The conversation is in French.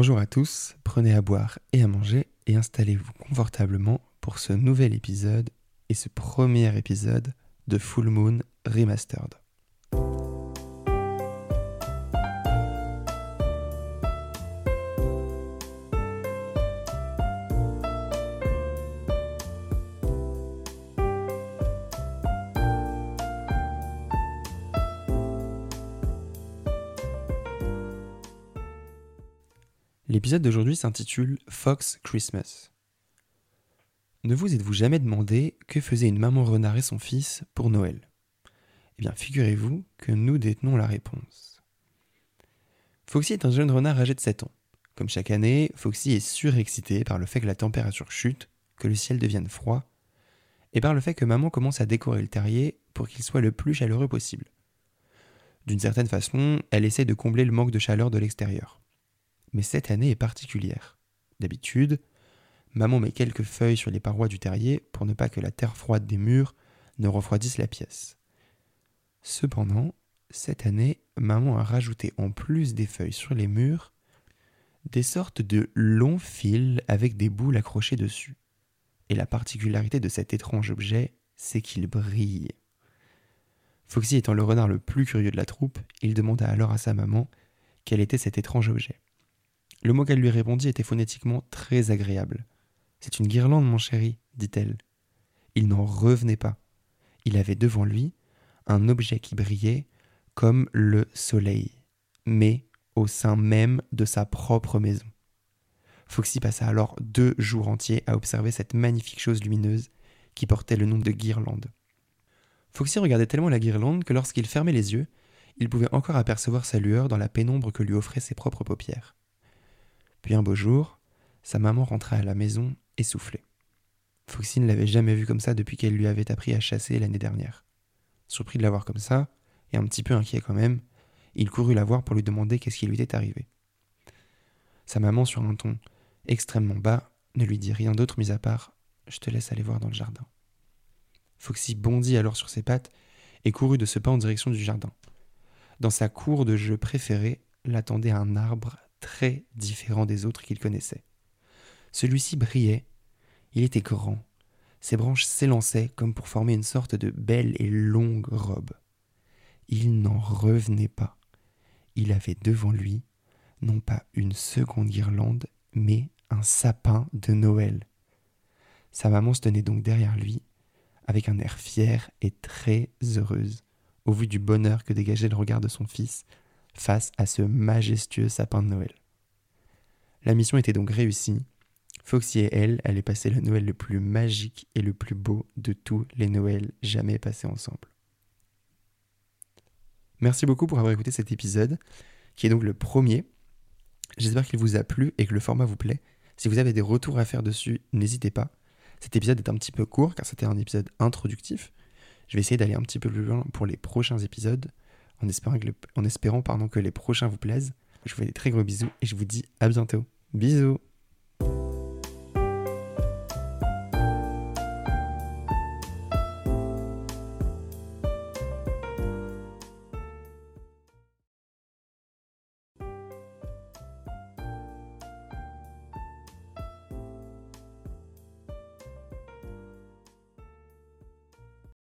Bonjour à tous, prenez à boire et à manger et installez-vous confortablement pour ce nouvel épisode et ce premier épisode de Full Moon Remastered. L'épisode d'aujourd'hui s'intitule Fox Christmas. Ne vous êtes-vous jamais demandé que faisait une maman renard et son fils pour Noël? Eh bien, figurez-vous que nous détenons la réponse. Foxy est un jeune renard âgé de 7 ans. Comme chaque année, Foxy est surexcité par le fait que la température chute, que le ciel devienne froid, et par le fait que maman commence à décorer le terrier pour qu'il soit le plus chaleureux possible. D'une certaine façon, elle essaie de combler le manque de chaleur de l'extérieur mais cette année est particulière. D'habitude, maman met quelques feuilles sur les parois du terrier pour ne pas que la terre froide des murs ne refroidisse la pièce. Cependant, cette année, maman a rajouté en plus des feuilles sur les murs des sortes de longs fils avec des boules accrochées dessus. Et la particularité de cet étrange objet, c'est qu'il brille. Foxy étant le renard le plus curieux de la troupe, il demanda alors à sa maman quel était cet étrange objet. Le mot qu'elle lui répondit était phonétiquement très agréable. C'est une guirlande, mon chéri, dit-elle. Il n'en revenait pas. Il avait devant lui un objet qui brillait comme le soleil, mais au sein même de sa propre maison. Foxy passa alors deux jours entiers à observer cette magnifique chose lumineuse qui portait le nom de guirlande. Foxy regardait tellement la guirlande que lorsqu'il fermait les yeux, il pouvait encore apercevoir sa lueur dans la pénombre que lui offraient ses propres paupières. Puis un beau jour, sa maman rentra à la maison essoufflée. Foxy ne l'avait jamais vue comme ça depuis qu'elle lui avait appris à chasser l'année dernière. Surpris de la voir comme ça, et un petit peu inquiet quand même, il courut la voir pour lui demander qu'est-ce qui lui était arrivé. Sa maman, sur un ton extrêmement bas, ne lui dit rien d'autre mis à part Je te laisse aller voir dans le jardin. Foxy bondit alors sur ses pattes et courut de ce pas en direction du jardin. Dans sa cour de jeu préférée l'attendait un arbre très différent des autres qu'il connaissait. Celui-ci brillait, il était grand, ses branches s'élançaient comme pour former une sorte de belle et longue robe. Il n'en revenait pas. Il avait devant lui non pas une seconde guirlande, mais un sapin de Noël. Sa maman se tenait donc derrière lui, avec un air fier et très heureuse, au vu du bonheur que dégageait le regard de son fils face à ce majestueux sapin de Noël. La mission était donc réussie. Foxy et elle allaient passer le Noël le plus magique et le plus beau de tous les Noëls jamais passés ensemble. Merci beaucoup pour avoir écouté cet épisode, qui est donc le premier. J'espère qu'il vous a plu et que le format vous plaît. Si vous avez des retours à faire dessus, n'hésitez pas. Cet épisode est un petit peu court car c'était un épisode introductif. Je vais essayer d'aller un petit peu plus loin pour les prochains épisodes en espérant, que, que les prochains vous plaisent. Je vous fais des très gros bisous et je vous dis à bientôt. Bisous